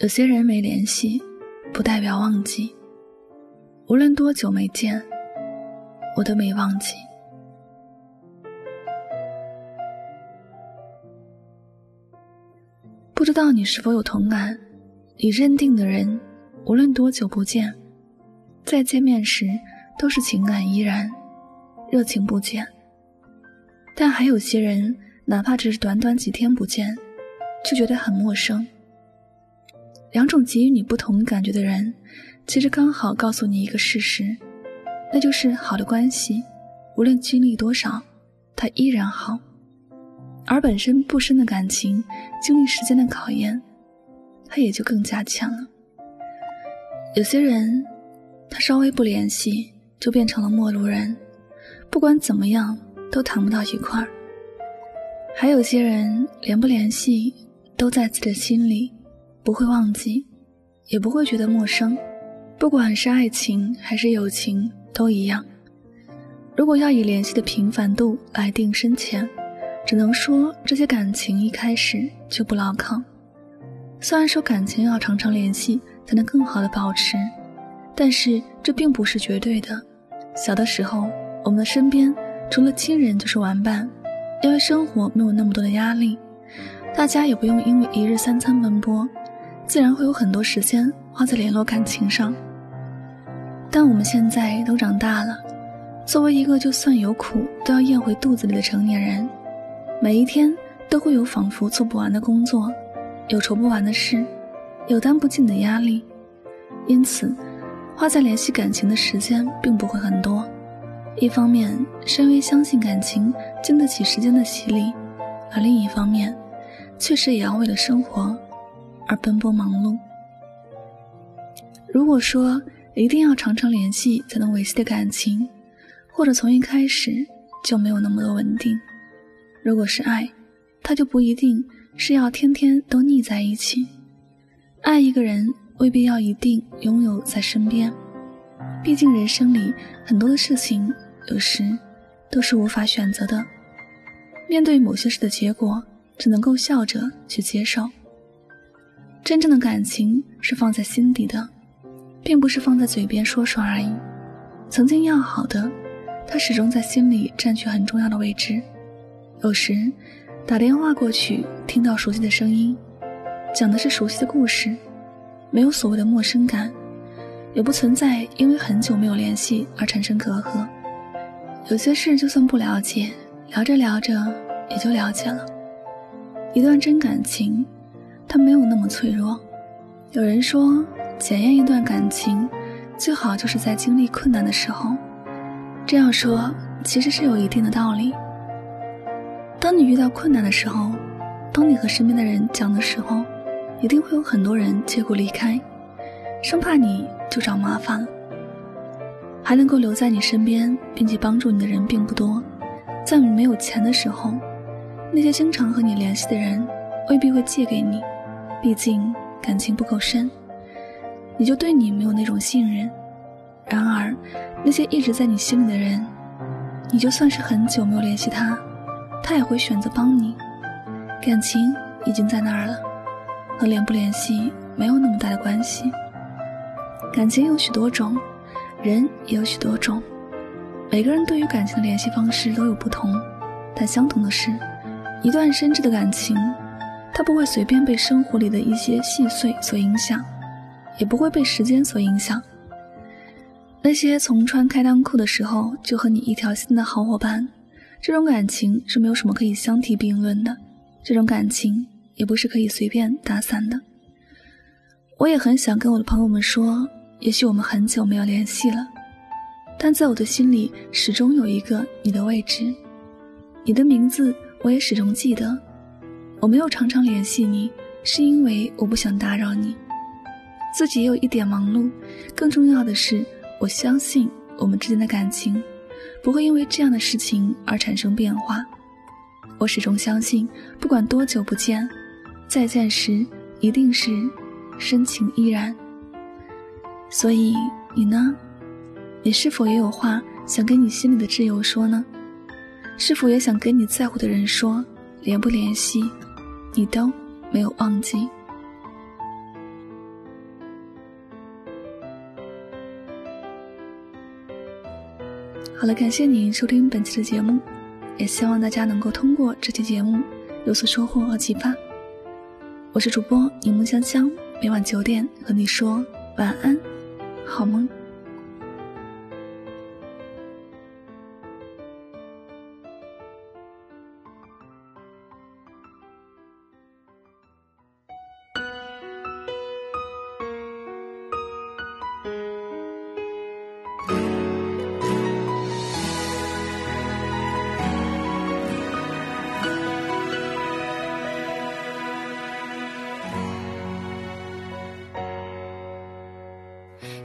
有些人没联系，不代表忘记。无论多久没见，我都没忘记。不知道你是否有同感？你认定的人，无论多久不见，再见面时都是情感依然，热情不减。但还有些人，哪怕只是短短几天不见，就觉得很陌生。两种给予你不同感觉的人。其实刚好告诉你一个事实，那就是好的关系，无论经历多少，它依然好；而本身不深的感情，经历时间的考验，它也就更加强了。有些人，他稍微不联系，就变成了陌路人，不管怎么样都谈不到一块儿；还有些人，连不联系都在自己的心里，不会忘记，也不会觉得陌生。不管是爱情还是友情，都一样。如果要以联系的频繁度来定深浅，只能说这些感情一开始就不牢靠。虽然说感情要常常联系才能更好的保持，但是这并不是绝对的。小的时候，我们的身边除了亲人就是玩伴，因为生活没有那么多的压力，大家也不用因为一日三餐奔波，自然会有很多时间花在联络感情上。但我们现在都长大了，作为一个就算有苦都要咽回肚子里的成年人，每一天都会有仿佛做不完的工作，有愁不完的事，有担不尽的压力，因此，花在联系感情的时间并不会很多。一方面是因为相信感情经得起时间的洗礼，而另一方面，确实也要为了生活而奔波忙碌。如果说，一定要常常联系才能维系的感情，或者从一开始就没有那么多稳定。如果是爱，它就不一定是要天天都腻在一起。爱一个人未必要一定拥有在身边，毕竟人生里很多的事情有时都是无法选择的。面对某些事的结果，只能够笑着去接受。真正的感情是放在心底的。并不是放在嘴边说说而已。曾经要好的，他始终在心里占据很重要的位置。有时打电话过去，听到熟悉的声音，讲的是熟悉的故事，没有所谓的陌生感，也不存在因为很久没有联系而产生隔阂。有些事就算不了解，聊着聊着也就了解了。一段真感情，它没有那么脆弱。有人说。检验一段感情，最好就是在经历困难的时候。这样说其实是有一定的道理。当你遇到困难的时候，当你和身边的人讲的时候，一定会有很多人借故离开，生怕你就找麻烦了。还能够留在你身边并且帮助你的人并不多。在你没有钱的时候，那些经常和你联系的人未必会借给你，毕竟感情不够深。你就对你没有那种信任，然而那些一直在你心里的人，你就算是很久没有联系他，他也会选择帮你。感情已经在那儿了，和联不联系没有那么大的关系。感情有许多种，人也有许多种，每个人对于感情的联系方式都有不同，但相同的是，一段深挚的感情，它不会随便被生活里的一些细碎所影响。也不会被时间所影响。那些从穿开裆裤的时候就和你一条心的好伙伴，这种感情是没有什么可以相提并论的。这种感情也不是可以随便打散的。我也很想跟我的朋友们说，也许我们很久没有联系了，但在我的心里始终有一个你的位置，你的名字我也始终记得。我没有常常联系你，是因为我不想打扰你。自己也有一点忙碌，更重要的是，我相信我们之间的感情不会因为这样的事情而产生变化。我始终相信，不管多久不见，再见时一定是深情依然。所以你呢？你是否也有话想跟你心里的挚友说呢？是否也想跟你在乎的人说？联不联系，你都没有忘记。好了，感谢您收听本期的节目，也希望大家能够通过这期节目有所收获和启发。我是主播柠檬香香，每晚九点和你说晚安，好梦。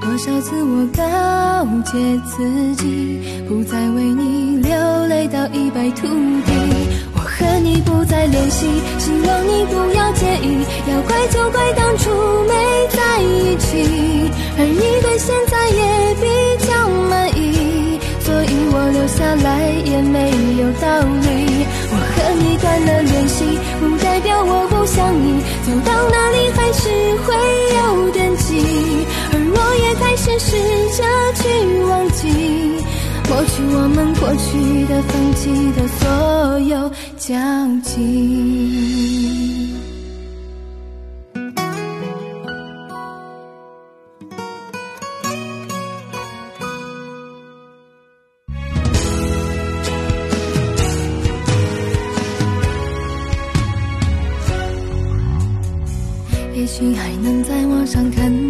多少次我告诫自己，不再为你流泪到一败涂地。我和你不再联系，希望你不要介意。要怪就怪当初没在一起，而你对现在也比较满意，所以我留下来也没有道理。我和你断了联系，不代表我不想你，走到哪里还是会。试着去忘记，抹去我们过去的、放弃的所有交集。也许还能在网上看。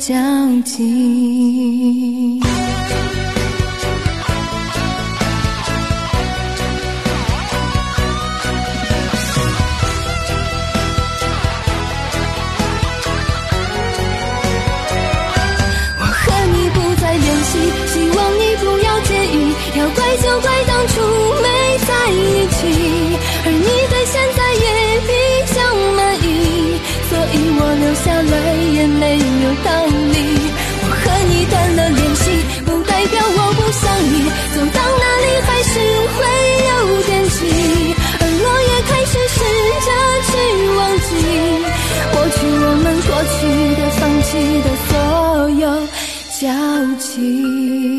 交集。交集。